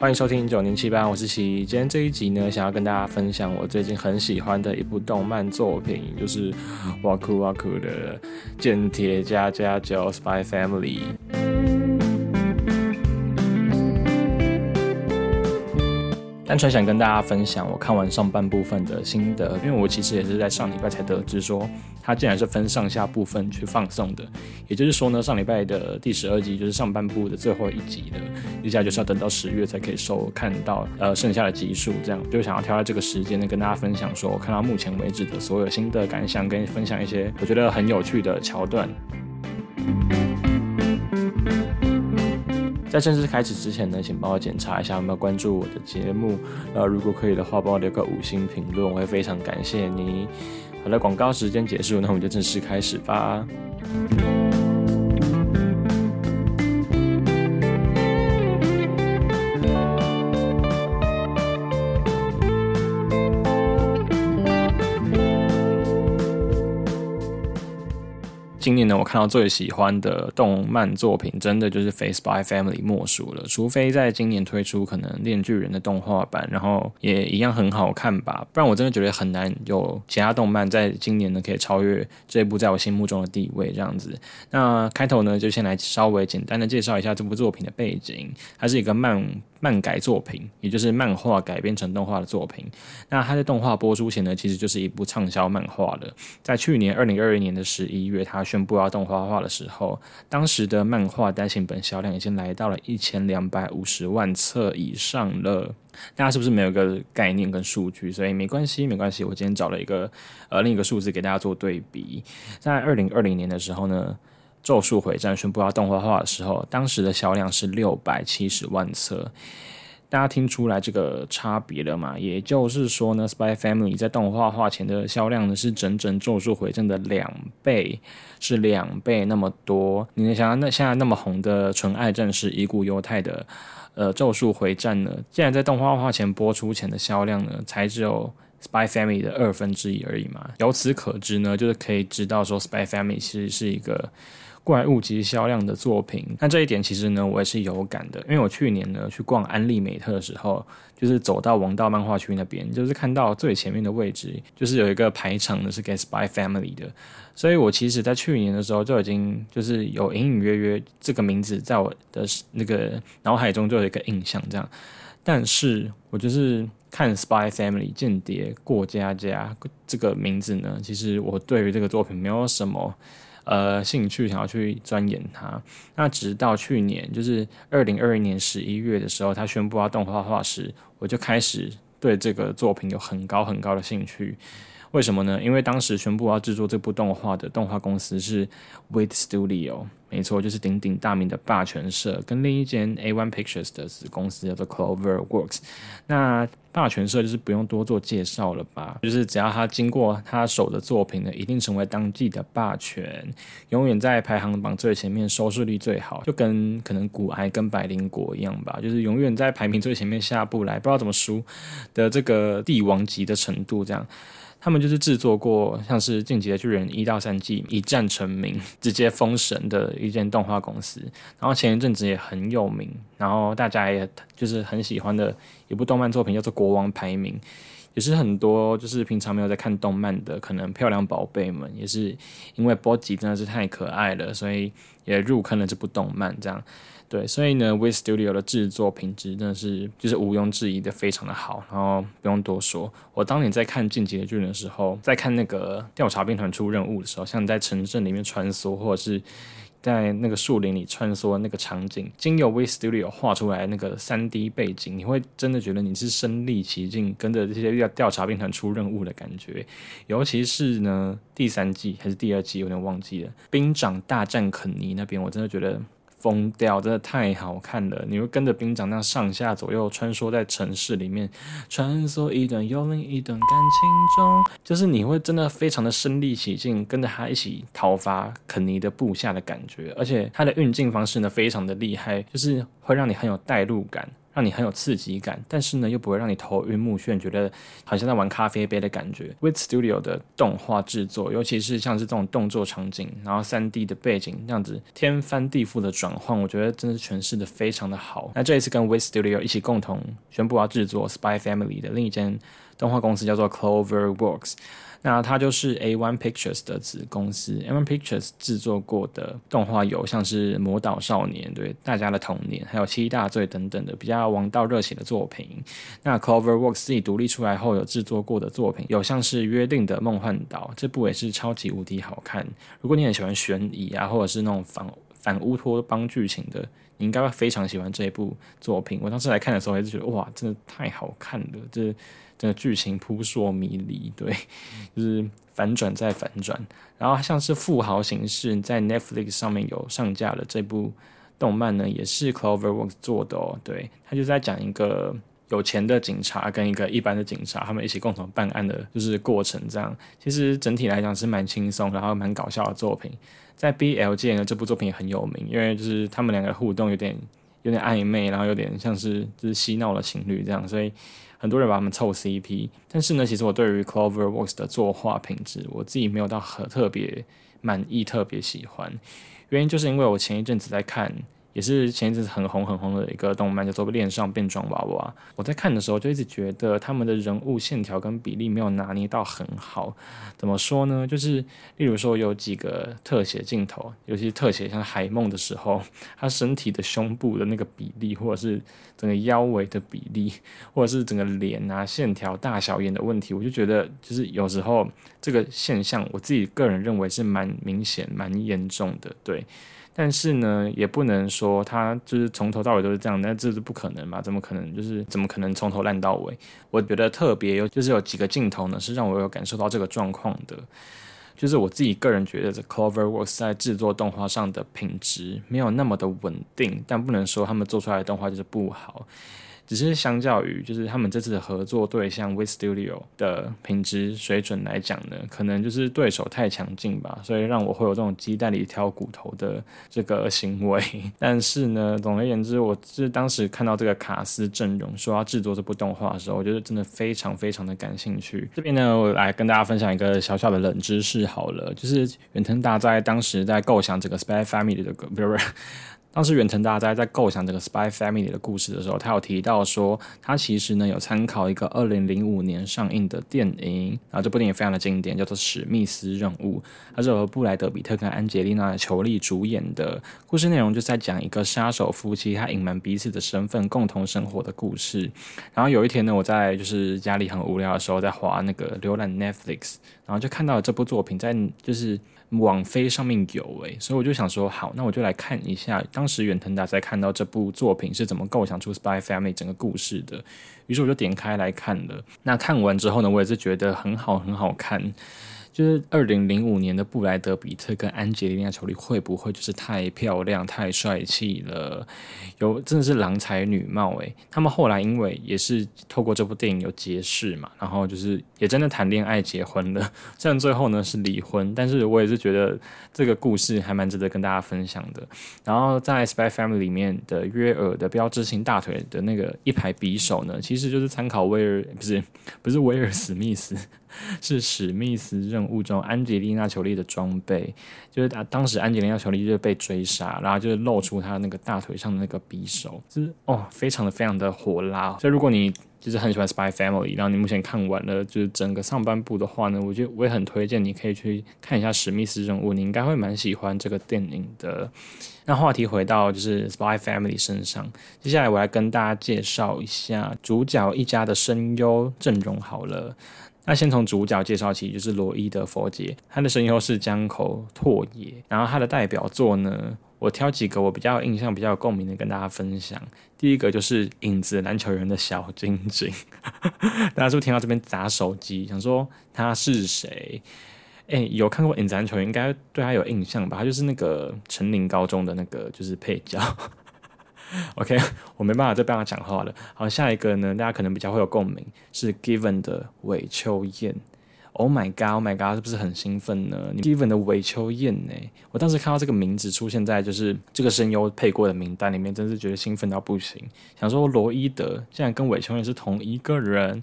欢迎收听九零七八，我是奇。今天这一集呢，想要跟大家分享我最近很喜欢的一部动漫作品，就是哇酷哇酷的《间谍加加九 Spy Family》。单纯想跟大家分享我看完上半部分的心得，因为我其实也是在上礼拜才得知说，它竟然是分上下部分去放送的。也就是说呢，上礼拜的第十二集就是上半部的最后一集的，接下来就是要等到十月才可以收看到呃剩下的集数。这样就想要挑在这个时间呢，跟大家分享说我看到目前为止的所有新的感想，跟分享一些我觉得很有趣的桥段。在正式开始之前呢，请帮我检查一下有没有关注我的节目。那，如果可以的话，帮我留个五星评论，我会非常感谢你。好了，广告时间结束，那我们就正式开始吧。今年呢，我看到最喜欢的动漫作品，真的就是《Face by Family》莫属了。除非在今年推出可能《链巨人》的动画版，然后也一样很好看吧，不然我真的觉得很难有其他动漫在今年呢可以超越这部在我心目中的地位。这样子，那开头呢就先来稍微简单的介绍一下这部作品的背景，它是一个漫。漫改作品，也就是漫画改编成动画的作品。那它在动画播出前呢，其实就是一部畅销漫画了。在去年二零二一年的十一月，它宣布要动画化的时候，当时的漫画单行本销量已经来到了一千两百五十万册以上了。大家是不是没有一个概念跟数据？所以没关系，没关系。我今天找了一个呃另一个数字给大家做对比。在二零二零年的时候呢。《咒术回战》宣布要动画化的时候，当时的销量是六百七十万册。大家听出来这个差别了吗？也就是说呢，《Spy Family》在动画化前的销量呢是整整《咒术回战》的两倍，是两倍那么多。你能想象那现在那么红的纯爱战士伊古犹太的呃《咒术回战》呢？竟然在动画化前播出前的销量呢，才只有《Spy Family》的二分之一而已嘛？由此可知呢，就是可以知道说，《Spy Family》其实是一个。怪物级销量的作品，那这一点其实呢，我也是有感的，因为我去年呢去逛安利美特的时候，就是走到王道漫画区那边，就是看到最前面的位置，就是有一个排场呢是给 Spy Family 的，所以我其实在去年的时候就已经就是有隐隐约约这个名字在我的那个脑海中就有一个印象这样，但是我就是看 Spy Family 间谍过家家这个名字呢，其实我对于这个作品没有什么。呃，兴趣想要去钻研它，那直到去年，就是二零二一年十一月的时候，他宣布要动画化时，我就开始对这个作品有很高很高的兴趣。为什么呢？因为当时宣布要制作这部动画的动画公司是 Wit Studio，没错，就是鼎鼎大名的霸权社，跟另一间 A One Pictures 的子公司叫做 Clover Works。那霸权社就是不用多做介绍了吧？就是只要他经过他手的作品呢，一定成为当季的霸权，永远在排行榜最前面，收视率最好，就跟可能古埃跟百灵果一样吧，就是永远在排名最前面下不来，不知道怎么输的这个帝王级的程度这样。他们就是制作过像是《进击的巨人》一到三季一战成名、直接封神的一间动画公司。然后前一阵子也很有名，然后大家也就是很喜欢的一部动漫作品叫做《国王排名》，也是很多就是平常没有在看动漫的可能漂亮宝贝们，也是因为波吉真的是太可爱了，所以也入坑了这部动漫这样。对，所以呢 w i Studio 的制作品质真的是就是毋庸置疑的，非常的好。然后不用多说，我当年在看《进击的巨人》的时候，在看那个调查兵团出任务的时候，像在城镇里面穿梭，或者是在那个树林里穿梭那个场景，经由 w i Studio 画出来那个三 D 背景，你会真的觉得你是身历其境，跟着这些调调查兵团出任务的感觉。尤其是呢，第三季还是第二季，有点忘记了，兵长大战肯尼那边，我真的觉得。疯掉，真的太好看了！你会跟着兵长那样上下左右穿梭在城市里面，穿梭一段又另一段感情中，就是你会真的非常的身临其境，跟着他一起讨伐肯尼的部下的感觉。而且他的运镜方式呢，非常的厉害，就是会让你很有代入感。让你很有刺激感，但是呢又不会让你头晕目眩，觉得好像在玩咖啡杯的感觉。With Studio 的动画制作，尤其是像是这种动作场景，然后三 D 的背景这样子天翻地覆的转换，我觉得真的是诠释的非常的好。那这一次跟 With Studio 一起共同宣布要制作 Spy Family 的另一间动画公司叫做 Clover Works。那它就是 A One Pictures 的子公司，A One Pictures 制作过的动画有像是《魔导少年》对大家的童年，还有《七大罪》等等的比较王道热血的作品。那 Clover Works 自己独立出来后有制作过的作品有像是《约定的梦幻岛》，这部也是超级无敌好看。如果你很喜欢悬疑啊，或者是那种反反乌托邦剧情的，你应该会非常喜欢这一部作品。我当时来看的时候，还是觉得哇，真的太好看了，这。这个剧情扑朔迷离，对，就是反转再反转。然后像是富豪形式在 Netflix 上面有上架的这部动漫呢，也是 Cloverworks 做的哦。对，他就在讲一个有钱的警察跟一个一般的警察，他们一起共同办案的，就是过程这样。其实整体来讲是蛮轻松，然后蛮搞笑的作品。在 BL 界呢，这部作品也很有名，因为就是他们两个互动有点有点暧昧，然后有点像是就是嬉闹的情侣这样，所以。很多人把他们凑 CP，但是呢，其实我对于 CloverWorks 的作画品质，我自己没有到很特别满意、特别喜欢。原因就是因为我前一阵子在看。也是前一阵子很红很红的一个动漫，叫做《恋上变装娃娃》。我在看的时候就一直觉得他们的人物线条跟比例没有拿捏到很好。怎么说呢？就是例如说有几个特写镜头，尤其是特写像海梦的时候，他身体的胸部的那个比例，或者是整个腰围的比例，或者是整个脸啊线条大小眼的问题，我就觉得就是有时候这个现象，我自己个人认为是蛮明显、蛮严重的。对。但是呢，也不能说他就是从头到尾都是这样，那这是不可能嘛？怎么可能？就是怎么可能从头烂到尾？我觉得特别有，就是有几个镜头呢，是让我有感受到这个状况的。就是我自己个人觉得，这 CloverWorks 在制作动画上的品质没有那么的稳定，但不能说他们做出来的动画就是不好。只是相较于就是他们这次的合作对象 With Studio 的品质水准来讲呢，可能就是对手太强劲吧，所以让我会有这种鸡蛋里挑骨头的这个行为。但是呢，总而言之，我是当时看到这个卡斯阵容说要制作这部动画的时候，我觉得真的非常非常的感兴趣。这边呢，我来跟大家分享一个小小的冷知识好了，就是远藤大在当时在构想这个 Spy Family 的不是不是。当时远藤大哉在构想这个 Spy Family 的故事的时候，他有提到说，他其实呢有参考一个二零零五年上映的电影，然后这部电影非常的经典，叫做《史密斯任务》，它是由布莱德比特跟安吉丽娜裘丽主演的。故事内容就在讲一个杀手夫妻，他隐瞒彼此的身份，共同生活的故事。然后有一天呢，我在就是家里很无聊的时候，在滑那个浏览 Netflix，然后就看到了这部作品，在就是。网飞上面有诶，所以我就想说，好，那我就来看一下当时远藤达在看到这部作品是怎么构想出 Spy Family 整个故事的。于是我就点开来看了。那看完之后呢，我也是觉得很好，很好看。就是二零零五年的布莱德比特跟安吉丽娜裘丽会不会就是太漂亮、太帅气了？有真的是郎才女貌诶。他们后来因为也是透过这部电影有结识嘛，然后就是也真的谈恋爱结婚了。虽然最后呢是离婚，但是我也是觉得这个故事还蛮值得跟大家分享的。然后在《Spy Family》里面的约尔的标志性大腿的那个一排匕首呢，其实就是参考威尔，不是不是威尔史密斯。是史密斯任务中安吉丽娜·裘丽的装备，就是当当时安吉丽娜·裘丽就被追杀，然后就是露出她那个大腿上的那个匕首，就是哦，非常的非常的火辣。所以如果你就是很喜欢《Spy Family》，然后你目前看完了就是整个上半部的话呢，我觉得我也很推荐你可以去看一下《史密斯任务》，你应该会蛮喜欢这个电影的。那话题回到就是《Spy Family》身上，接下来我来跟大家介绍一下主角一家的声优阵容好了。那先从主角介绍起，就是罗伊的佛杰，他的声优是江口拓也。然后他的代表作呢，我挑几个我比较印象、比较有共鸣的跟大家分享。第一个就是《影子篮球员》的小晶晶，大家是不是听到这边砸手机，想说他是谁？哎，有看过《影子篮球员》，应该对他有印象吧？他就是那个成林高中的那个，就是配角。OK，我没办法再帮他讲话了。好，下一个呢，大家可能比较会有共鸣，是 Given 的韦秋燕。Oh my god，Oh my god，是不是很兴奋呢？Given 的韦秋燕呢？我当时看到这个名字出现在就是这个声优配过的名单里面，真是觉得兴奋到不行。想说罗伊德竟然跟韦秋燕是同一个人。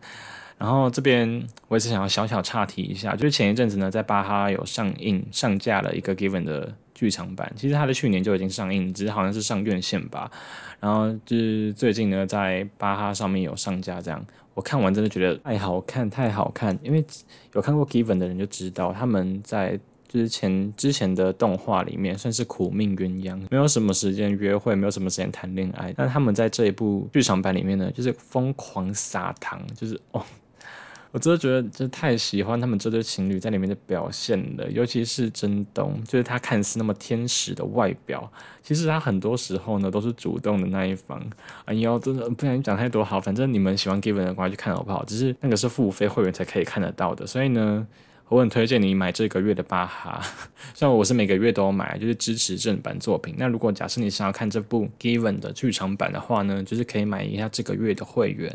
然后这边我也是想要小小岔题一下，就是前一阵子呢，在巴哈有上映上架了一个 Given 的剧场版，其实它的去年就已经上映，只是好像是上院线吧。然后就是最近呢，在巴哈上面有上架这样。我看完真的觉得太好看，太好看！因为有看过 Given 的人就知道，他们在之前之前的动画里面算是苦命鸳鸯，没有什么时间约会，没有什么时间谈恋爱。但他们在这一部剧场版里面呢，就是疯狂撒糖，就是哦。我真的觉得，就太喜欢他们这对情侣在里面的表现了，尤其是真东，就是他看似那么天使的外表，其实他很多时候呢都是主动的那一方。哎呦，真的不想讲太多，好，反正你们喜欢 Given 的话去看好不好？只是那个是付费会员才可以看得到的，所以呢，我很推荐你买这个月的巴哈。虽然我是每个月都买，就是支持正版作品。那如果假设你想要看这部 Given 的剧场版的话呢，就是可以买一下这个月的会员。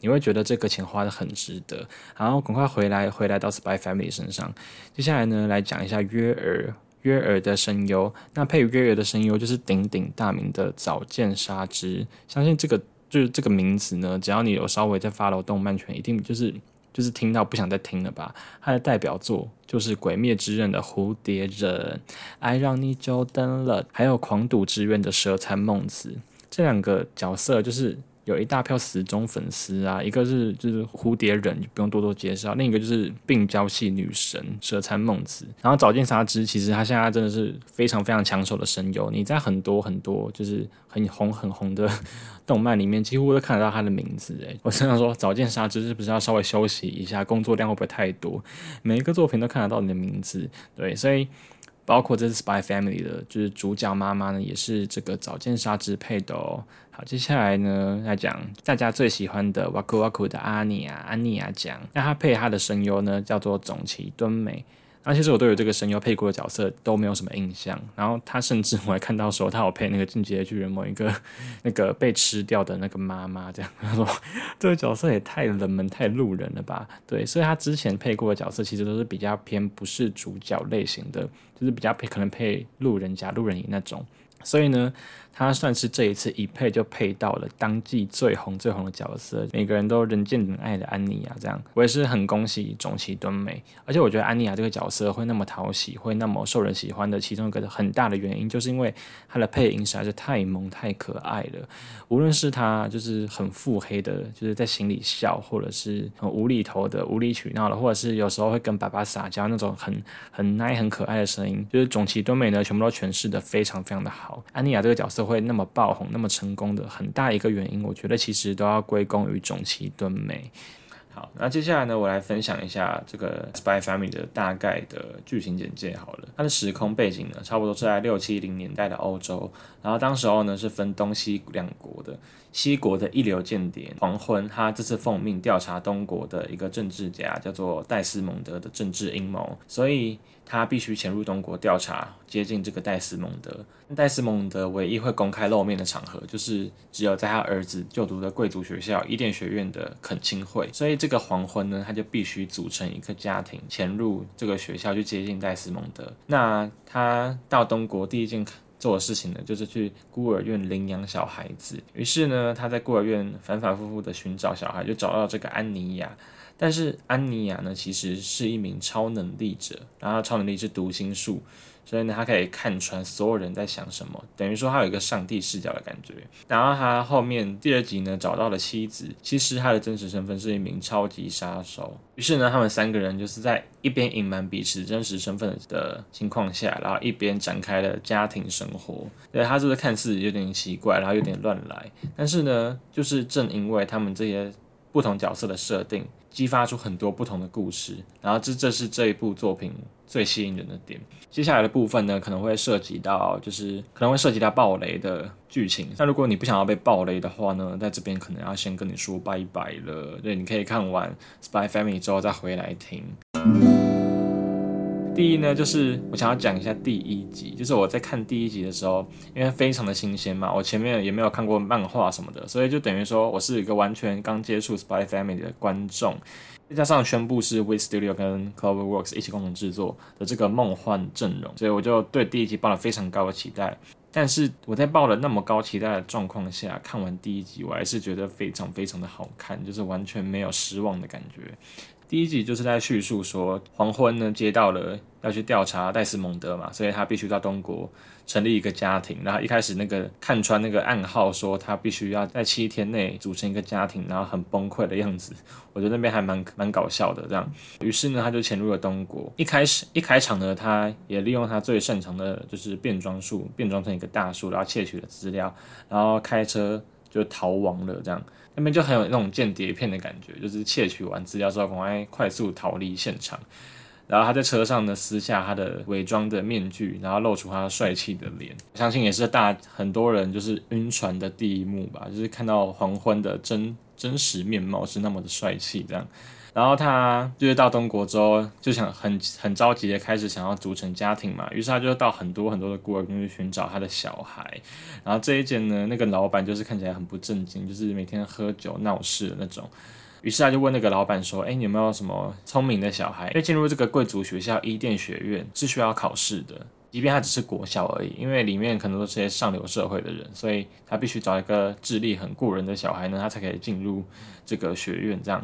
你会觉得这个钱花的很值得，然后赶快回来，回来到 Spy Family 身上。接下来呢，来讲一下约尔，约尔的声优。那配约尔的声优就是鼎鼎大名的早见沙织。相信这个就是这个名字呢，只要你有稍微在 follow 动漫圈，一定就是就是听到不想再听了吧。他的代表作就是《鬼灭之刃》的蝴蝶忍，爱让你久等了，还有《狂赌之渊》的蛇参梦子。这两个角色就是。有一大票死忠粉丝啊，一个是就是蝴蝶忍，不用多多介绍；另一个就是病娇系女神蛇参梦子。然后早见沙织，其实他现在真的是非常非常抢手的声优，你在很多很多就是很红很红的动漫里面，几乎都看得到他的名字。诶，我经常说早见沙织是不是要稍微休息一下，工作量会不会太多？每一个作品都看得到你的名字，对，所以。包括这是 Spy Family 的，就是主角妈妈呢，也是这个早见沙织配的哦。好，接下来呢来讲大家最喜欢的 Waku Waku 的阿尼亚，阿尼亚讲，那她配她的声优呢叫做总崎敦美。那其实我对于这个声优配过的角色都没有什么印象，然后他甚至我还看到说他有配那个进击的巨人某一个那个被吃掉的那个妈妈，这样 他说这个角色也太冷门太路人了吧？对，所以他之前配过的角色其实都是比较偏不是主角类型的，就是比较配可能配路人甲、路人乙那种，所以呢。他算是这一次一配就配到了当季最红最红的角色，每个人都人见人爱的安妮亚。这样我也是很恭喜种崎敦美，而且我觉得安妮亚这个角色会那么讨喜，会那么受人喜欢的其中一个很大的原因，就是因为她的配音实在是太萌太可爱了。无论是她就是很腹黑的，就是在心里笑，或者是很无厘头的无理取闹的，或者是有时候会跟爸爸撒娇那种很很奶很可爱的声音，就是种崎敦美呢，全部都诠释的非常非常的好。安妮亚这个角色。会那么爆红、那么成功的很大一个原因，我觉得其实都要归功于种崎敦美。好，那接下来呢，我来分享一下这个《Spy Family》的大概的剧情简介。好了，它的时空背景呢，差不多是在六七零年代的欧洲，然后当时候呢是分东西两国的。西国的一流间谍黄昏，他这次奉命调查东国的一个政治家，叫做戴斯蒙德的政治阴谋，所以他必须潜入东国调查，接近这个戴斯蒙德。戴斯蒙德唯一会公开露面的场合，就是只有在他儿子就读的贵族学校伊甸学院的恳亲会。所以这个黄昏呢，他就必须组成一个家庭，潜入这个学校去接近戴斯蒙德。那他到东国第一件。做的事情呢，就是去孤儿院领养小孩子。于是呢，他在孤儿院反反复复的寻找小孩，就找到这个安妮亚。但是安妮亚呢，其实是一名超能力者，然后超能力是读心术。所以呢，他可以看穿所有人在想什么，等于说他有一个上帝视角的感觉。然后他后面第二集呢，找到了妻子，其实他的真实身份是一名超级杀手。于是呢，他们三个人就是在一边隐瞒彼此真实身份的情况下，然后一边展开了家庭生活。对他是不是看似有点奇怪，然后有点乱来？但是呢，就是正因为他们这些不同角色的设定。激发出很多不同的故事，然后这这是这一部作品最吸引人的点。接下来的部分呢，可能会涉及到，就是可能会涉及到暴雷的剧情。那如果你不想要被暴雷的话呢，在这边可能要先跟你说拜拜了。对，你可以看完《Spy Family》之后再回来听。第一呢，就是我想要讲一下第一集，就是我在看第一集的时候，因为非常的新鲜嘛，我前面也没有看过漫画什么的，所以就等于说我是一个完全刚接触 Spy Family 的观众，再加上宣布是 We Studio 跟 CloverWorks 一起共同制作的这个梦幻阵容，所以我就对第一集抱了非常高的期待。但是我在抱了那么高期待的状况下，看完第一集，我还是觉得非常非常的好看，就是完全没有失望的感觉。第一集就是在叙述说，黄昏呢接到了要去调查戴斯蒙德嘛，所以他必须到东国成立一个家庭。然后一开始那个看穿那个暗号，说他必须要在七天内组成一个家庭，然后很崩溃的样子，我觉得那边还蛮蛮搞笑的这样。于是呢，他就潜入了东国。一开始一开场呢，他也利用他最擅长的就是变装术，变装成一个大树，然后窃取了资料，然后开车就逃亡了这样。那边就很有那种间谍片的感觉，就是窃取完资料之后，赶快快速逃离现场。然后他在车上呢撕下他的伪装的面具，然后露出他帅气的脸。相信也是大很多人就是晕船的第一幕吧，就是看到黄昏的真真实面貌是那么的帅气这样。然后他就是到东国之后，就想很很着急的开始想要组成家庭嘛，于是他就到很多很多的孤儿院去寻找他的小孩。然后这一间呢，那个老板就是看起来很不正经，就是每天喝酒闹事的那种。于是他就问那个老板说：“哎，你有没有什么聪明的小孩？因为进入这个贵族学校伊甸学院是需要考试的，即便他只是国校而已，因为里面可能都是些上流社会的人，所以他必须找一个智力很过人的小孩呢，他才可以进入这个学院这样。”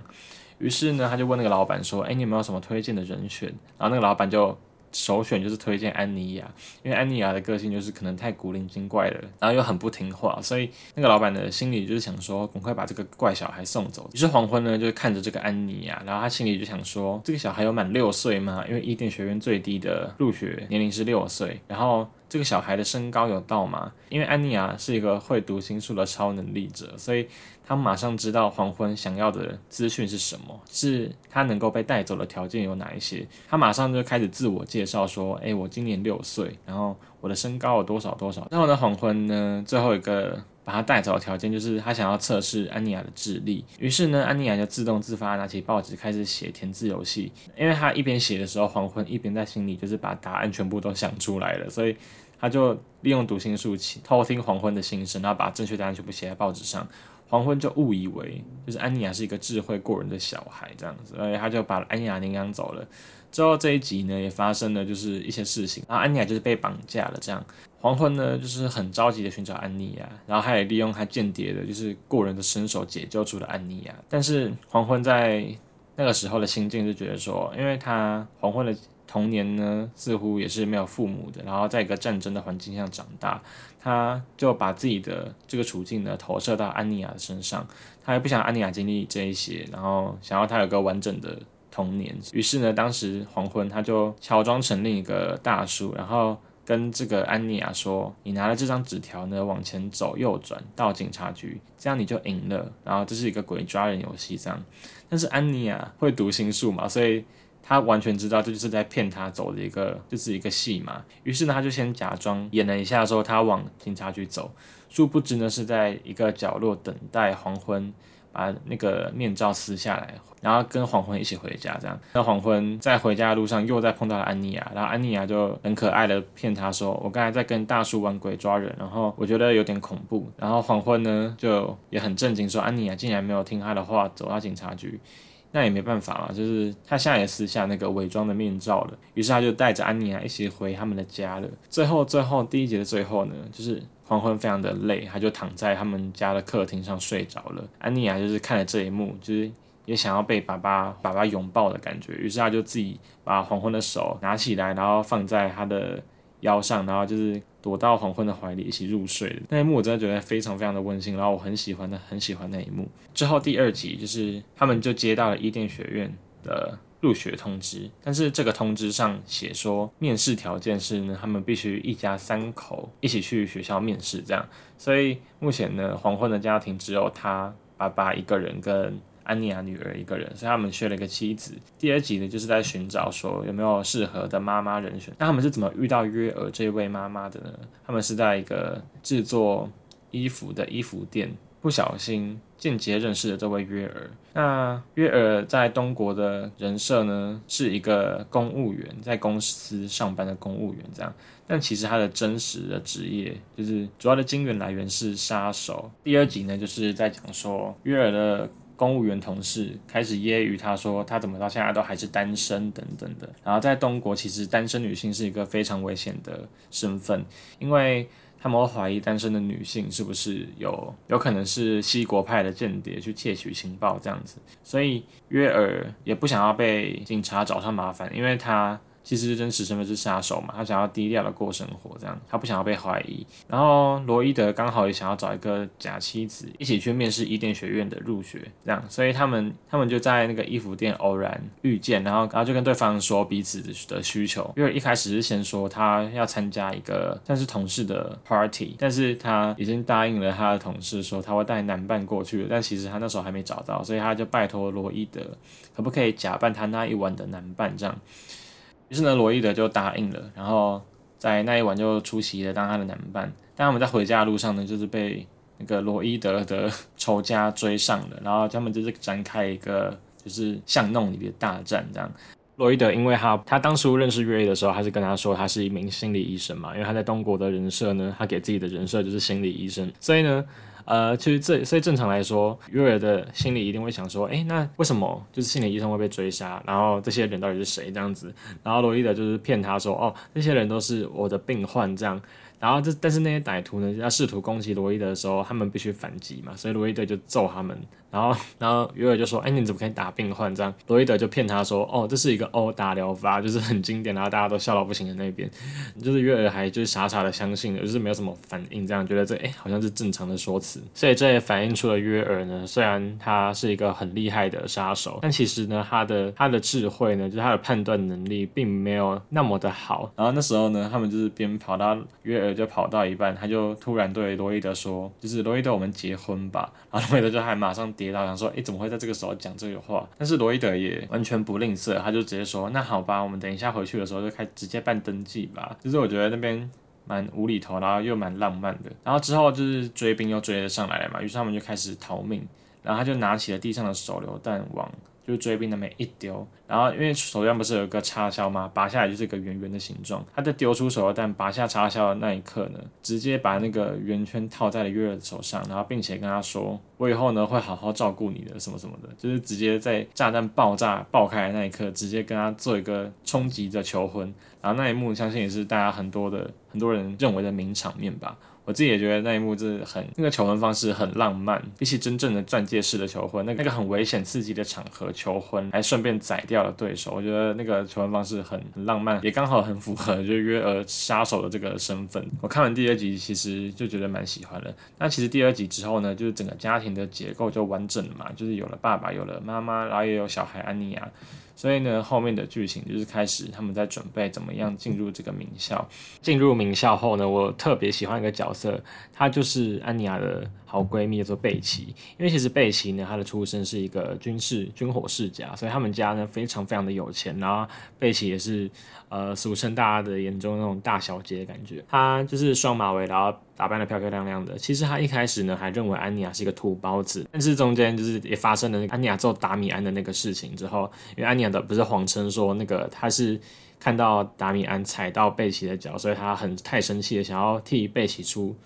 于是呢，他就问那个老板说：“哎，你有没有什么推荐的人选？”然后那个老板就首选就是推荐安妮亚，因为安妮亚的个性就是可能太古灵精怪了，然后又很不听话，所以那个老板的心里就是想说，赶快把这个怪小孩送走。于是黄昏呢，就看着这个安妮亚，然后他心里就想说：“这个小孩有满六岁吗？因为伊甸学院最低的入学年龄是六岁。然后这个小孩的身高有到吗？因为安妮亚是一个会读心术的超能力者，所以。”他马上知道黄昏想要的资讯是什么，是他能够被带走的条件有哪一些。他马上就开始自我介绍说：“哎，我今年六岁，然后我的身高有多少多少。”然后呢，黄昏呢最后一个把他带走的条件就是他想要测试安妮亚的智力。于是呢，安妮亚就自动自发拿起报纸开始写填字游戏。因为他一边写的时候，黄昏一边在心里就是把答案全部都想出来了，所以他就利用读心术偷听黄昏的心声，然后把正确答案全部写在报纸上。黄昏就误以为就是安妮亚是一个智慧过人的小孩这样子，所以他就把安妮亚领养走了。之后这一集呢也发生了就是一些事情，然后安妮亚就是被绑架了。这样黄昏呢就是很着急的寻找安妮亚，然后他也利用他间谍的就是过人的身手解救出了安妮亚。但是黄昏在那个时候的心境就觉得说，因为他黄昏的。童年呢，似乎也是没有父母的，然后在一个战争的环境下长大，他就把自己的这个处境呢投射到安妮亚的身上，他也不想安妮亚经历这一些，然后想要他有个完整的童年。于是呢，当时黄昏他就乔装成另一个大叔，然后跟这个安妮亚说：“你拿了这张纸条呢，往前走，右转到警察局，这样你就赢了。然后这是一个鬼抓人游戏，这样。但是安妮亚会读心术嘛，所以。他完全知道这就是在骗他走的一个，就是一个戏嘛。于是呢，他就先假装演了一下，说他往警察局走，殊不知呢是在一个角落等待黄昏把那个面罩撕下来，然后跟黄昏一起回家。这样，那黄昏在回家的路上又再碰到了安妮亚，然后安妮亚就很可爱的骗他说：“我刚才在跟大叔玩鬼抓人，然后我觉得有点恐怖。”然后黄昏呢就也很震惊说：“安妮亚竟然没有听他的话，走到警察局。”那也没办法嘛，就是他现在也撕下那个伪装的面罩了，于是他就带着安妮亚一起回他们的家了。最后，最后第一节的最后呢，就是黄昏非常的累，他就躺在他们家的客厅上睡着了。安妮亚就是看了这一幕，就是也想要被爸爸爸爸拥抱的感觉，于是他就自己把黄昏的手拿起来，然后放在他的腰上，然后就是。躲到黄昏的怀里一起入睡的那一幕，我真的觉得非常非常的温馨，然后我很喜欢的，很喜欢那一幕。之后第二集就是他们就接到了伊甸学院的入学通知，但是这个通知上写说面试条件是呢，他们必须一家三口一起去学校面试，这样。所以目前呢，黄昏的家庭只有他爸爸一个人跟。安妮亚女儿一个人，所以他们缺了一个妻子。第二集呢，就是在寻找说有没有适合的妈妈人选。那他们是怎么遇到约尔这位妈妈的呢？他们是在一个制作衣服的衣服店不小心间接认识了这位约尔。那约尔在东国的人设呢，是一个公务员，在公司上班的公务员这样。但其实他的真实的职业，就是主要的金源来源是杀手。第二集呢，就是在讲说约尔的。公务员同事开始揶揄他说他怎么到现在都还是单身等等的。然后在东国，其实单身女性是一个非常危险的身份，因为他们会怀疑单身的女性是不是有有可能是西国派的间谍去窃取情报这样子。所以约尔也不想要被警察找上麻烦，因为他。其实真实身份是杀手嘛，他想要低调的过生活，这样他不想要被怀疑。然后罗伊德刚好也想要找一个假妻子，一起去面试伊甸学院的入学，这样，所以他们他们就在那个衣服店偶然遇见，然后然后就跟对方说彼此的需求。因为一开始是先说他要参加一个算是同事的 party，但是他已经答应了他的同事说他会带男伴过去，但其实他那时候还没找到，所以他就拜托罗伊德可不可以假扮他那一晚的男伴这样。于是呢，罗伊德就答应了，然后在那一晚就出席了当他的男伴。但他们在回家的路上呢，就是被那个罗伊德的仇家追上了，然后他们就是展开一个就是巷弄里的大战。这样，罗伊德因为他他当初认识瑞的时候，他是跟他说他是一名心理医生嘛，因为他在东国的人设呢，他给自己的人设就是心理医生，所以呢。呃，其实这所以正常来说，约尔的心里一定会想说，哎，那为什么就是心理医生会被追杀？然后这些人到底是谁？这样子，然后罗伊德就是骗他说，哦，那些人都是我的病患，这样。然后这但是那些歹徒呢，要试图攻击罗伊德的时候，他们必须反击嘛，所以罗伊德就揍他们。然后，然后约尔就说：“哎，你怎么可以打病患？”这样，罗伊德就骗他说：“哦，这是一个殴打疗法，就是很经典。”然后大家都笑到不行的那边，就是约尔还就是傻傻的相信了，就是没有什么反应，这样觉得这哎好像是正常的说辞。所以这也反映出了约尔呢，虽然他是一个很厉害的杀手，但其实呢，他的他的智慧呢，就是他的判断能力并没有那么的好。然后那时候呢，他们就是边跑到约尔就跑到一半，他就突然对罗伊德说：“就是罗伊德，我们结婚吧。”然后罗伊德就还马上点跌倒，想说：“哎，怎么会在这个时候讲这个话？”但是罗伊德也完全不吝啬，他就直接说：“那好吧，我们等一下回去的时候就开直接办登记吧。”其实我觉得那边蛮无厘头，然后又蛮浪漫的。然后之后就是追兵又追了上来嘛，于是他们就开始逃命。然后他就拿起了地上的手榴弹往。就是追兵那边一丢，然后因为手上不是有一个插销吗？拔下来就是一个圆圆的形状。他在丢出手榴弹、拔下插销的那一刻呢，直接把那个圆圈套在了月儿的手上，然后并且跟他说：“我以后呢会好好照顾你的，什么什么的。”就是直接在炸弹爆炸爆开的那一刻，直接跟他做一个冲击的求婚。然后那一幕，相信也是大家很多的很多人认为的名场面吧。我自己也觉得那一幕是很那个求婚方式很浪漫，比起真正的钻戒式的求婚，那那个很危险刺激的场合求婚，还顺便宰掉了对手，我觉得那个求婚方式很很浪漫，也刚好很符合就是约尔杀手的这个身份。我看完第二集，其实就觉得蛮喜欢的。那其实第二集之后呢，就是整个家庭的结构就完整了嘛，就是有了爸爸，有了妈妈，然后也有小孩安妮亚。所以呢，后面的剧情就是开始他们在准备怎么样进入这个名校。进入名校后呢，我特别喜欢一个角色，他就是安妮亚的好闺蜜，叫做贝奇。因为其实贝奇呢，她的出身是一个军事军火世家，所以他们家呢非常非常的有钱。然后贝奇也是呃俗称大家的眼中那种大小姐的感觉。她就是双马尾，然后打扮的漂漂亮亮的。其实她一开始呢还认为安妮亚是一个土包子，但是中间就是也发生了安妮亚揍达米安的那个事情之后，因为安妮亚。的不是谎称说那个她是看到达米安踩到贝奇的脚，所以他很太生气了，想要替贝奇出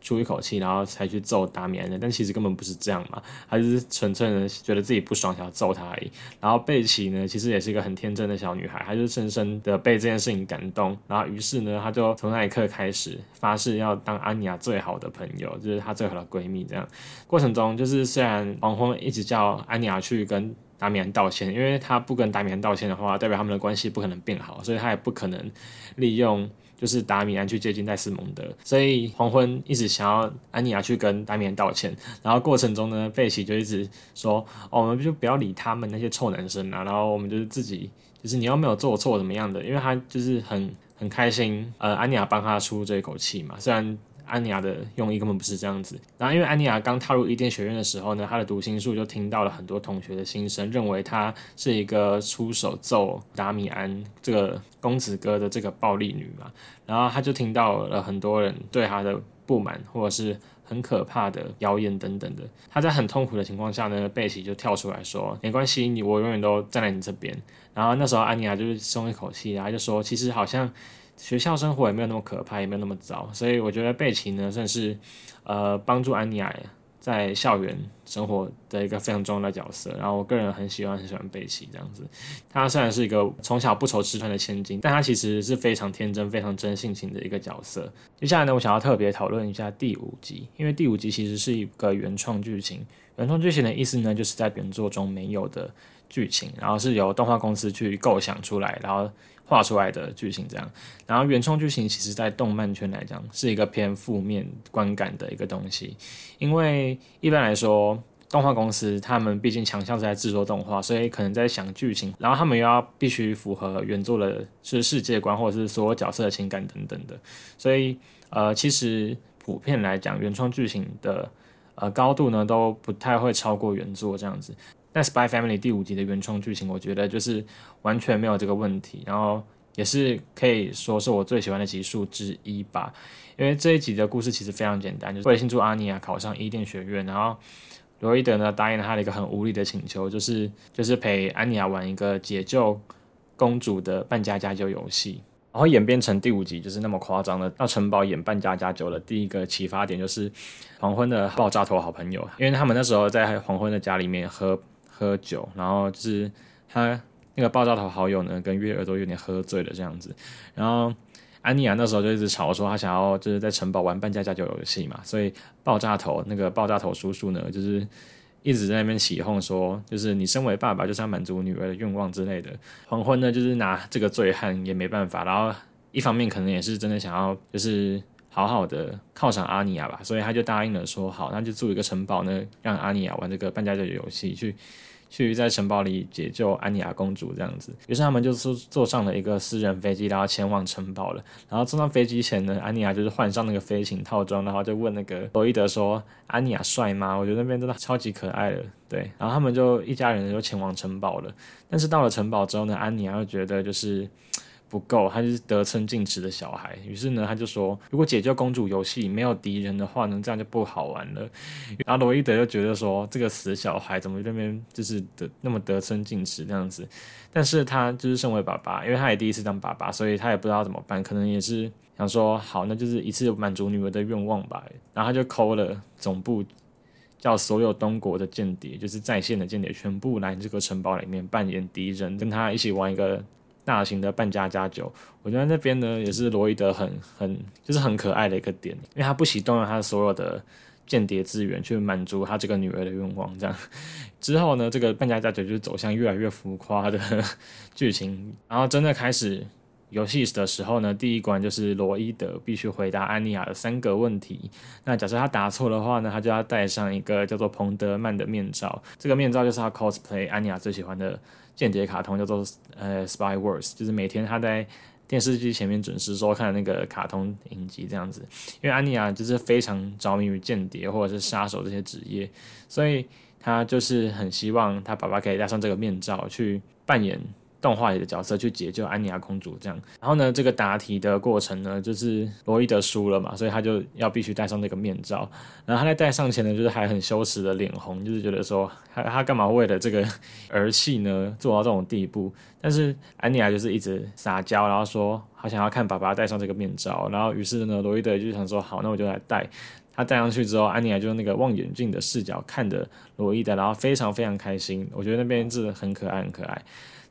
出一口气，然后才去揍达米安的。但其实根本不是这样嘛，他就是纯粹的觉得自己不爽，想要揍他而已。然后贝奇呢，其实也是一个很天真的小女孩，她就深深的被这件事情感动。然后于是呢，她就从那一刻开始发誓要当安妮亚最好的朋友，就是她最好的闺蜜。这样过程中，就是虽然黄昏一直叫安妮亚去跟。达米安道歉，因为他不跟达米安道歉的话，代表他们的关系不可能变好，所以他也不可能利用就是达米安去接近戴斯蒙德。所以黄昏一直想要安妮亚去跟达米安道歉，然后过程中呢，贝奇就一直说：“哦，我们就不要理他们那些臭男生啊，然后我们就是自己，就是你又没有做错怎么样的，因为他就是很很开心，呃，安妮亚帮他出这一口气嘛，虽然。”安妮亚的用意根本不是这样子。然后，因为安妮亚刚踏入伊甸学院的时候呢，她的读心术就听到了很多同学的心声，认为她是一个出手揍达米安这个公子哥的这个暴力女嘛。然后，她就听到了很多人对她的不满，或者是很可怕的谣言等等的。他在很痛苦的情况下呢，贝奇就跳出来说：“没关系，你我永远都站在你这边。”然后那时候安妮亚就是松一口气，然后就说：“其实好像学校生活也没有那么可怕，也没有那么糟。”所以我觉得贝奇呢，算是呃帮助安妮亚。在校园生活的一个非常重要的角色，然后我个人很喜欢很喜欢贝奇这样子。他虽然是一个从小不愁吃穿的千金，但他其实是非常天真、非常真性情的一个角色。接下来呢，我想要特别讨论一下第五集，因为第五集其实是一个原创剧情。原创剧情的意思呢，就是在原作中没有的剧情，然后是由动画公司去构想出来，然后。画出来的剧情这样，然后原创剧情其实，在动漫圈来讲，是一个偏负面观感的一个东西，因为一般来说，动画公司他们毕竟强项是在制作动画，所以可能在想剧情，然后他们又要必须符合原作的是世界观或者是所有角色的情感等等的，所以呃，其实普遍来讲，原创剧情的呃高度呢，都不太会超过原作这样子。但《Spy Family》第五集的原创剧情，我觉得就是完全没有这个问题，然后也是可以说是我最喜欢的集数之一吧。因为这一集的故事其实非常简单，就是为了庆祝阿尼亚考上伊甸学院，然后罗伊德呢答应了他的一个很无理的请求，就是就是陪安妮亚玩一个解救公主的扮家家酒游戏。然后演变成第五集就是那么夸张的到城堡演扮家家酒的第一个启发点就是黄昏的爆炸头好朋友，因为他们那时候在黄昏的家里面喝。喝酒，然后就是他那个爆炸头好友呢，跟月儿都有点喝醉了这样子。然后安妮亚那时候就一直吵说，他想要就是在城堡玩扮家家酒游戏嘛。所以爆炸头那个爆炸头叔叔呢，就是一直在那边起哄说，就是你身为爸爸就是要满足女儿的愿望之类的。黄昏呢，就是拿这个醉汉也没办法。然后一方面可能也是真的想要就是好好的犒赏阿尼亚吧，所以他就答应了说好，那就住一个城堡呢，让阿尼亚玩这个扮家家酒游戏去。去在城堡里解救安妮亚公主这样子，于是他们就是坐上了一个私人飞机，然后前往城堡了。然后坐上飞机前呢，安妮亚就是换上那个飞行套装，然后就问那个罗伊德说：“安妮亚帅吗？”我觉得那边真的超级可爱的，对。然后他们就一家人就前往城堡了。但是到了城堡之后呢，安妮亚又觉得就是。不够，他就是得寸进尺的小孩。于是呢，他就说，如果解救公主游戏没有敌人的话呢，这样就不好玩了。然后罗伊德就觉得说，这个死小孩怎么那边就是得那么得寸进尺这样子。但是他就是身为爸爸，因为他也第一次当爸爸，所以他也不知道怎么办，可能也是想说，好，那就是一次满足女儿的愿望吧。然后他就扣了总部，叫所有东国的间谍，就是在线的间谍，全部来这个城堡里面扮演敌人，跟他一起玩一个。大型的半家家酒，我觉得那边呢也是罗伊德很很就是很可爱的一个点，因为他不惜动用他所有的间谍资源去满足他这个女儿的愿望。这样 之后呢，这个半家家酒就走向越来越浮夸的剧情，然后真的开始游戏的时候呢，第一关就是罗伊德必须回答安妮亚的三个问题。那假设他答错的话呢，他就要戴上一个叫做彭德曼的面罩，这个面罩就是他 cosplay 安妮亚最喜欢的。间谍卡通叫做呃 Spy Wars，就是每天他在电视机前面准时收看那个卡通影集这样子。因为安妮亚就是非常着迷于间谍或者是杀手这些职业，所以他就是很希望他爸爸可以戴上这个面罩去扮演。动画里的角色去解救安妮亚公主，这样，然后呢，这个答题的过程呢，就是罗伊德输了嘛，所以他就要必须戴上那个面罩，然后他在戴上前呢，就是还很羞耻的脸红，就是觉得说他他干嘛为了这个儿戏呢做到这种地步？但是安妮亚就是一直撒娇，然后说好想要看爸爸戴上这个面罩，然后于是呢，罗伊德就想说好，那我就来戴。他戴上去之后，安妮亚就用那个望远镜的视角看着罗伊德，然后非常非常开心，我觉得那边真的很可爱，很可爱。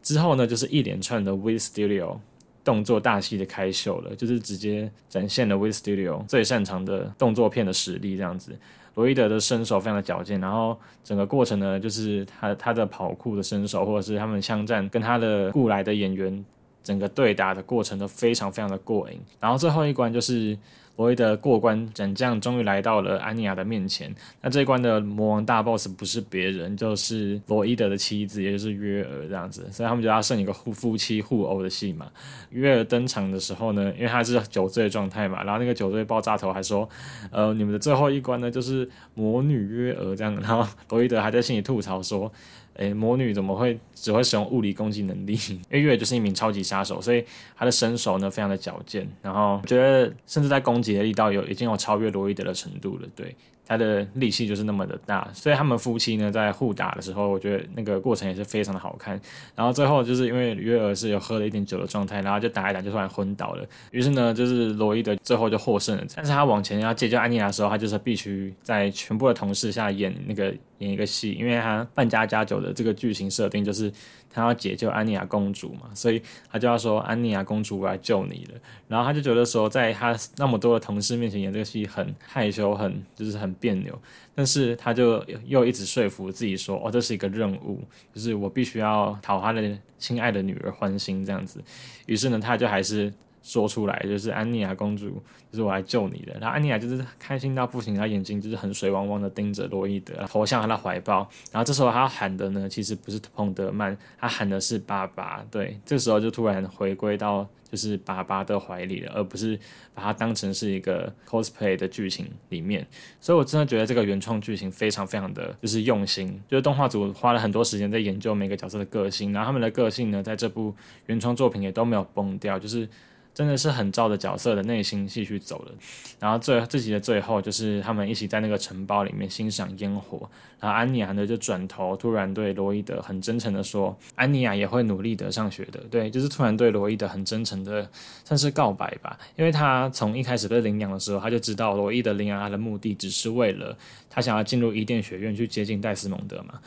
之后呢，就是一连串的 V Studio 动作大戏的开秀了，就是直接展现了 V Studio 最擅长的动作片的实力。这样子，罗伊德的身手非常的矫健，然后整个过程呢，就是他他的跑酷的身手，或者是他们枪战跟他的雇来的演员整个对打的过程都非常非常的过瘾。然后最后一关就是。罗伊德过关斩将终于来到了安妮亚的面前。那这一关的魔王大 boss 不是别人，就是罗伊德的妻子，也就是约尔这样子。所以他们就要剩一个夫夫妻互殴的戏嘛。约尔登场的时候呢，因为他是酒醉状态嘛，然后那个酒醉爆炸头还说：“呃，你们的最后一关呢，就是魔女约尔这样。”然后罗伊德还在心里吐槽说。诶，魔女怎么会只会使用物理攻击能力？因为月就是一名超级杀手，所以她的身手呢非常的矫健。然后觉得甚至在攻击的力道有已经有超越罗伊德的程度了，对。他的力气就是那么的大，所以他们夫妻呢在互打的时候，我觉得那个过程也是非常的好看。然后最后就是因为约尔是有喝了一点酒的状态，然后就打一打就突然昏倒了。于是呢，就是罗伊德最后就获胜了。但是他往前要解救安妮亚的时候，他就是必须在全部的同事下演那个演一个戏，因为他半家加酒的这个剧情设定就是他要解救安妮亚公主嘛，所以他就要说安妮亚公主我来救你了。然后他就觉得说，在他那么多的同事面前演这个戏很害羞，很就是很。别扭，但是他就又一直说服自己说：“哦，这是一个任务，就是我必须要讨他的亲爱的女儿欢心这样子。”于是呢，他就还是说出来，就是安妮亚公主，就是我来救你的。然后安妮亚就是开心到不行，她眼睛就是很水汪汪的盯着洛伊德，投向他的怀抱。然后这时候他喊的呢，其实不是彭德曼，他喊的是爸爸。对，这时候就突然回归到。就是爸爸的怀里了，而不是把它当成是一个 cosplay 的剧情里面。所以我真的觉得这个原创剧情非常非常的就是用心，就是动画组花了很多时间在研究每个角色的个性，然后他们的个性呢，在这部原创作品也都没有崩掉，就是。真的是很照着角色的内心戏去走的，然后最自己的最后就是他们一起在那个城堡里面欣赏烟火，然后安妮亚呢就转头突然对罗伊德很真诚的说，安妮亚也会努力的上学的，对，就是突然对罗伊德很真诚的算是告白吧，因为他从一开始被领养的时候他就知道罗伊德领养他的目的只是为了他想要进入伊甸学院去接近戴斯蒙德嘛。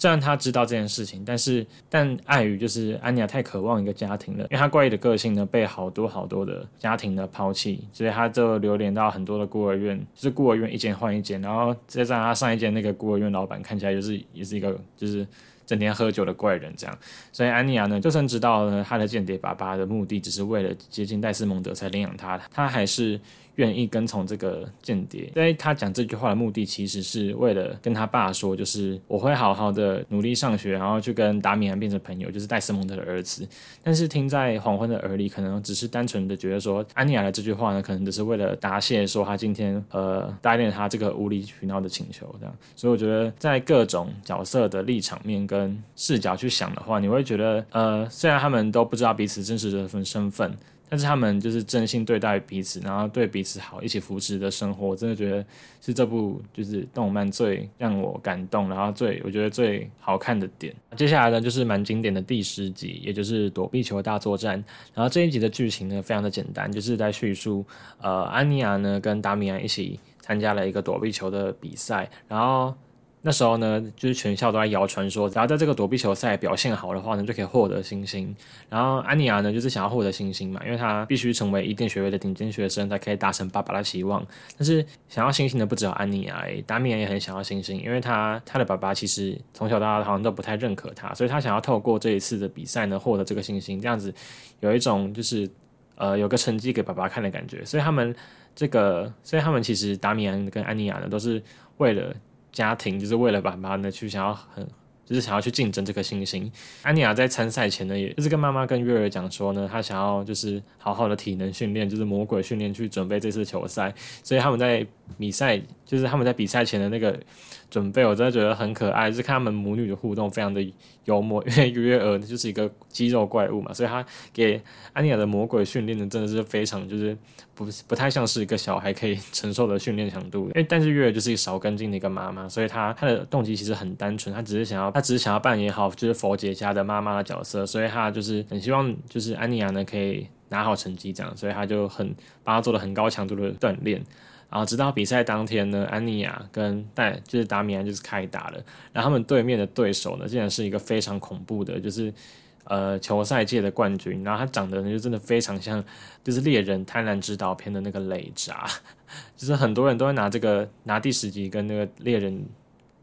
虽然他知道这件事情，但是但碍于就是安妮亚太渴望一个家庭了，因为她怪异的个性呢，被好多好多的家庭的抛弃，所以她就流连到很多的孤儿院，就是孤儿院一间换一间，然后再加上她上一间那个孤儿院老板看起来就是也是一个就是整天喝酒的怪人这样，所以安妮亚呢，就算知道呢她的间谍爸爸的目的只是为了接近戴斯蒙德才领养她，她还是。愿意跟从这个间谍，因为他讲这句话的目的，其实是为了跟他爸说，就是我会好好的努力上学，然后去跟达米安变成朋友，就是戴斯蒙德的儿子。但是听在黄昏的耳里，可能只是单纯的觉得说，安妮亚的这句话呢，可能只是为了答谢，说他今天呃答应他这个无理取闹的请求，这样。所以我觉得在各种角色的立场面跟视角去想的话，你会觉得呃，虽然他们都不知道彼此真实的份身份。但是他们就是真心对待彼此，然后对彼此好，一起扶持的生活，我真的觉得是这部就是动漫最让我感动，然后最我觉得最好看的点。接下来呢，就是蛮经典的第十集，也就是躲避球大作战。然后这一集的剧情呢，非常的简单，就是在叙述，呃，安妮亚呢跟达米安一起参加了一个躲避球的比赛，然后。那时候呢，就是全校都在谣传说，只要在这个躲避球赛表现好的话呢，就可以获得星星。然后安妮亚呢，就是想要获得星星嘛，因为她必须成为伊甸学院的顶尖学生，才可以达成爸爸的期望。但是想要星星的不只有安妮亚，达米安也很想要星星，因为他他的爸爸其实从小到大好像都不太认可他，所以他想要透过这一次的比赛呢，获得这个星星，这样子有一种就是呃有个成绩给爸爸看的感觉。所以他们这个，所以他们其实达米安跟安妮亚呢，都是为了。家庭就是为了爸妈呢去想要很，就是想要去竞争这颗星星。安妮亚在参赛前呢，也就是跟妈妈跟月儿讲说呢，她想要就是好好的体能训练，就是魔鬼训练去准备这次球赛。所以他们在比赛，就是他们在比赛前的那个。准备我真的觉得很可爱，就是看他们母女的互动非常的幽默，因为约尔就是一个肌肉怪物嘛，所以他给安妮亚的魔鬼训练呢真的是非常就是不不太像是一个小孩可以承受的训练强度。因为但是约尔就是一个少根筋的一个妈妈，所以他他的动机其实很单纯，他只是想要他只是想要扮演好就是佛姐家的妈妈的角色，所以他就是很希望就是安妮亚呢可以拿好成绩这样，所以他就很帮他做了很高强度的锻炼。然后直到比赛当天呢，安妮亚跟戴就是达米安就是开打了，然后他们对面的对手呢，竟然是一个非常恐怖的，就是呃球赛界的冠军，然后他长得呢就真的非常像，就是猎人贪婪之岛片的那个雷扎，就是很多人都会拿这个拿第十集跟那个猎人。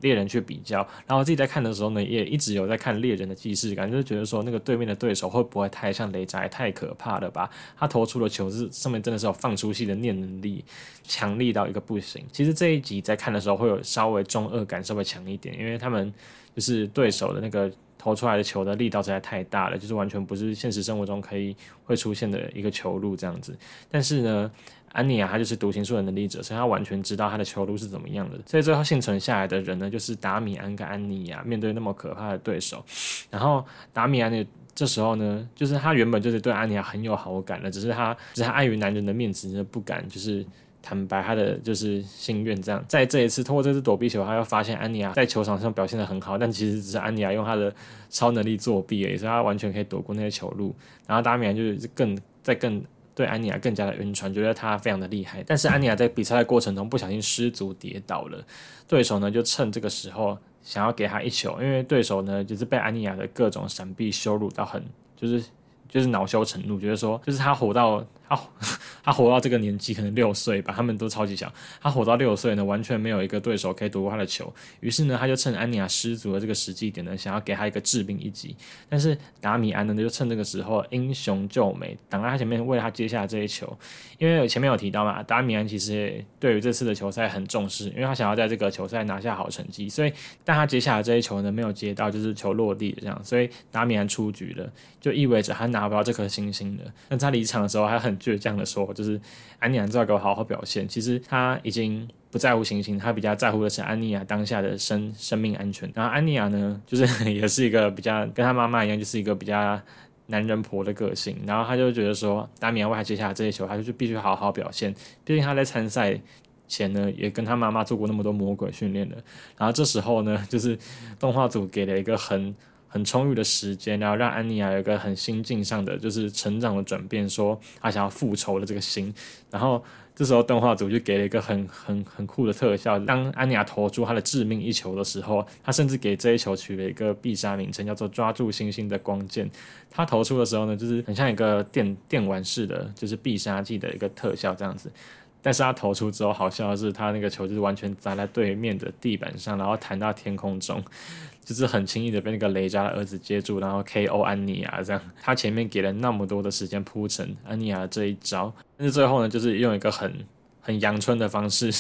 猎人去比较，然后自己在看的时候呢，也一直有在看猎人的既视感，就是觉得说那个对面的对手会不会太像雷宅，太可怕了吧？他投出的球是上面真的是有放出戏的念能力，强力到一个不行。其实这一集在看的时候会有稍微中二感，稍微强一点，因为他们就是对手的那个投出来的球的力道实在太大了，就是完全不是现实生活中可以会出现的一个球路这样子。但是呢。安妮亚，她就是读心术的能力者，所以她完全知道她的球路是怎么样的。所以最后幸存下来的人呢，就是达米安跟安妮亚。面对那么可怕的对手，然后达米安呢这时候呢，就是他原本就是对安妮亚很有好感的，只是他只是他碍于男人的面子，不敢就是坦白他的就是心愿。这样，在这一次通过这次躲避球，他又发现安妮亚在球场上表现的很好，但其实只是安妮亚用他的超能力作弊而已，所以他完全可以躲过那些球路。然后达米安就是更在更对安妮亚更加的晕船，觉得她非常的厉害。但是安妮亚在比赛的过程中不小心失足跌倒了，对手呢就趁这个时候。想要给她一球，因为对手呢就是被安妮亚的各种闪避羞辱到很，就是就是恼羞成怒，觉得说就是她活到。他他活到这个年纪，可能六岁吧，他们都超级小。他活到六岁呢，完全没有一个对手可以夺过他的球。于是呢，他就趁安妮亚失足的这个时机点呢，想要给他一个致命一击。但是达米安呢，就趁这个时候英雄救美，挡在他前面，为他接下这一球。因为前面有提到嘛，达米安其实对于这次的球赛很重视，因为他想要在这个球赛拿下好成绩。所以，但他接下来这一球呢，没有接到，就是球落地这样，所以达米安出局了，就意味着他拿不到这颗星星了。那他离场的时候还很。就是这样的说，就是安妮亚知道给我好好表现。其实他已经不在乎星星，他比较在乎的是安妮亚当下的生生命安全。然后安妮亚呢，就是也是一个比较跟他妈妈一样，就是一个比较男人婆的个性。然后他就觉得说，达米安为他接下来这些球，他就必须好好表现。毕竟他在参赛前呢，也跟他妈妈做过那么多魔鬼训练的。然后这时候呢，就是动画组给了一个很。很充裕的时间，然后让安妮亚有一个很心境上的就是成长的转变，说他想要复仇的这个心。然后这时候动画组就给了一个很很很酷的特效，当安妮亚投出他的致命一球的时候，他甚至给这一球取了一个必杀名称，叫做“抓住星星的光剑”。他投出的时候呢，就是很像一个电电玩式的，就是必杀技的一个特效这样子。但是他投出之后，好笑的是，他那个球就是完全砸在对面的地板上，然后弹到天空中。就是很轻易的被那个雷加的儿子接住，然后 K.O. 安妮亚这样。他前面给了那么多的时间铺陈安妮亚这一招，但是最后呢，就是用一个很很阳春的方式。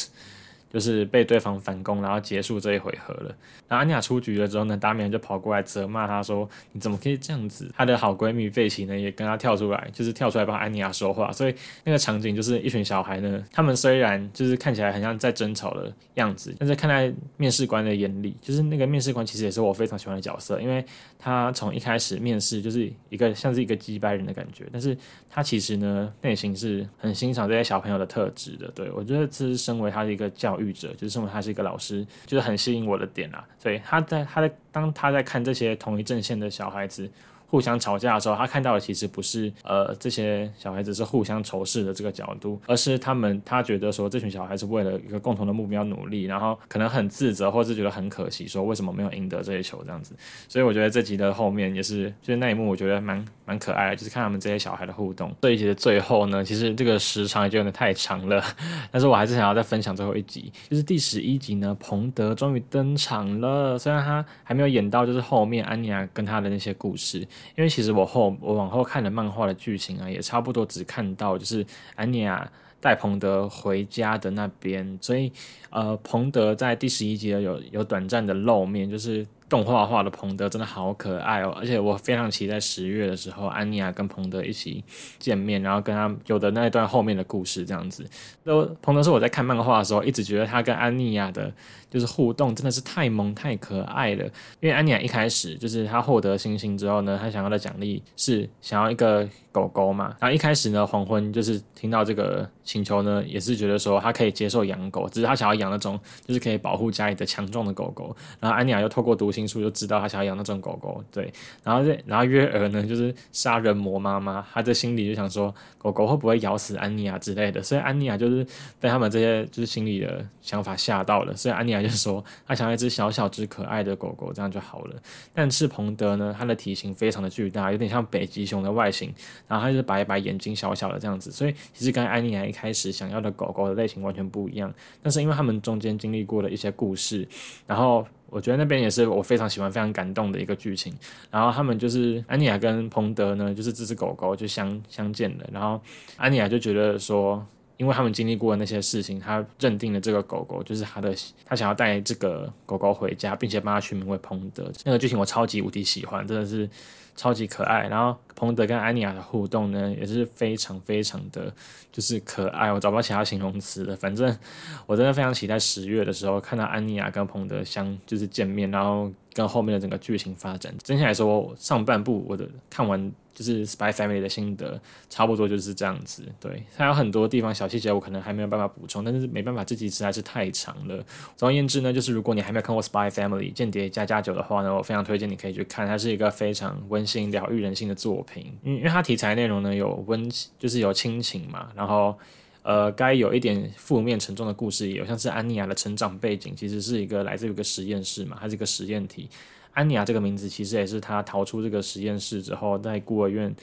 就是被对方反攻，然后结束这一回合了。然后安妮亚出局了之后呢，达米安就跑过来责骂她说：“你怎么可以这样子？”她的好闺蜜费奇呢也跟她跳出来，就是跳出来帮安妮亚说话。所以那个场景就是一群小孩呢，他们虽然就是看起来很像在争吵的样子，但是看在面试官的眼里，就是那个面试官其实也是我非常喜欢的角色，因为他从一开始面试就是一个像是一个击败人的感觉，但是他其实呢内心是很欣赏这些小朋友的特质的。对我觉得这是身为他的一个教育。者就是认为他是一个老师，就是很吸引我的点啊。所以他在他在当他在看这些同一阵线的小孩子。互相吵架的时候，他看到的其实不是呃这些小孩子是互相仇视的这个角度，而是他们他觉得说这群小孩子为了一个共同的目标努力，然后可能很自责，或是觉得很可惜，说为什么没有赢得这些球这样子。所以我觉得这集的后面也是就是那一幕，我觉得蛮蛮可爱的，就是看他们这些小孩的互动。这一集的最后呢，其实这个时长已经有点太长了，但是我还是想要再分享最后一集，就是第十一集呢，彭德终于登场了。虽然他还没有演到就是后面安妮亚跟他的那些故事。因为其实我后我往后看的漫画的剧情啊，也差不多只看到就是安妮亚带彭德回家的那边，所以呃，彭德在第十一集有有短暂的露面，就是。动画化的彭德真的好可爱哦，而且我非常期待十月的时候，安妮亚跟彭德一起见面，然后跟他有的那一段后面的故事这样子。都彭德是我在看漫画的时候，一直觉得他跟安妮亚的，就是互动真的是太萌太可爱了。因为安妮亚一开始就是他获得星星之后呢，他想要的奖励是想要一个狗狗嘛。然后一开始呢，黄昏就是听到这个请求呢，也是觉得说他可以接受养狗，只是他想要养那种就是可以保护家里的强壮的狗狗。然后安妮亚又透过读。心术就知道他想要养那种狗狗，对，然后这然后约尔呢就是杀人魔妈妈，他在心里就想说狗狗会不会咬死安妮亚之类的，所以安妮亚就是被他们这些就是心里的想法吓到了，所以安妮亚就说他想要一只小小只可爱的狗狗，这样就好了。但是彭德呢，他的体型非常的巨大，有点像北极熊的外形，然后他就是白白眼睛小小的这样子，所以其实跟安妮亚开始想要的狗狗的类型完全不一样。但是因为他们中间经历过的一些故事，然后。我觉得那边也是我非常喜欢、非常感动的一个剧情。然后他们就是安妮亚跟彭德呢，就是这只狗狗就相相见了。然后安妮亚就觉得说，因为他们经历过的那些事情，他认定了这个狗狗就是他的，他想要带这个狗狗回家，并且帮他取名为彭德。那个剧情我超级无敌喜欢，真的是超级可爱。然后彭德跟安妮亚的互动呢，也是非常非常的就是可爱，我找不到其他形容词了。反正我真的非常期待十月的时候看到安妮亚跟彭德相就是见面，然后跟后面的整个剧情发展。整体来说，上半部我的看完。就是《Spy Family》的心得，差不多就是这样子。对，它有很多地方小细节，我可能还没有办法补充，但是没办法，这集实在是太长了。总而言之呢，就是如果你还没有看过《Spy Family》间谍加加九的话呢，我非常推荐你可以去看，它是一个非常温馨、疗愈人心的作品。因因为它题材内容呢有温，就是有亲情嘛，然后呃，该有一点负面沉重的故事也有，像是安妮亚的成长背景，其实是一个来自于一个实验室嘛，它是一个实验体。安妮亚这个名字其实也是他逃出这个实验室之后，在孤儿院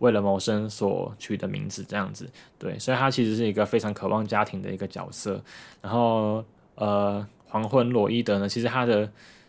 为了谋生所取的名字，这样子。对，所以他其实是一个非常渴望家庭的一个角色。然后，呃，黄昏罗伊德呢，其实他的。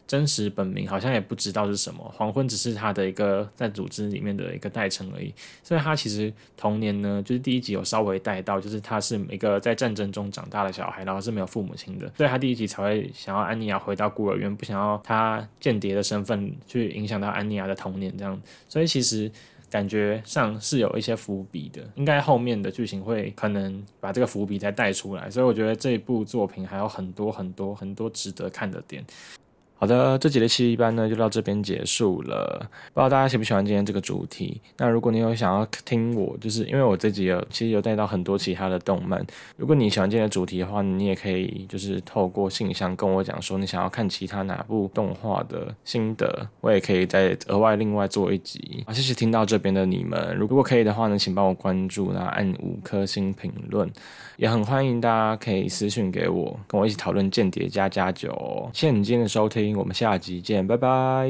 真实本名好像也不知道是什么，黄昏只是他的一个在组织里面的一个代称而已。所以他其实童年呢，就是第一集有稍微带到，就是他是一个在战争中长大的小孩，然后是没有父母亲的，所以他第一集才会想要安妮亚回到孤儿院，不想要他间谍的身份去影响到安妮亚的童年这样。所以其实感觉上是有一些伏笔的，应该后面的剧情会可能把这个伏笔再带出来。所以我觉得这一部作品还有很多很多很多值得看的点。好的，这集的七一班呢就到这边结束了。不知道大家喜不喜欢今天这个主题？那如果你有想要听我，就是因为我这集有其实有带到很多其他的动漫。如果你喜欢今天的主题的话，你也可以就是透过信箱跟我讲说你想要看其他哪部动画的心得，我也可以再额外另外做一集。好，谢谢听到这边的你们。如果可以的话呢，请帮我关注，然后按五颗星评论。也很欢迎大家可以私信给我，跟我一起讨论间谍加加九。谢谢你今天的收听我们下集见拜拜。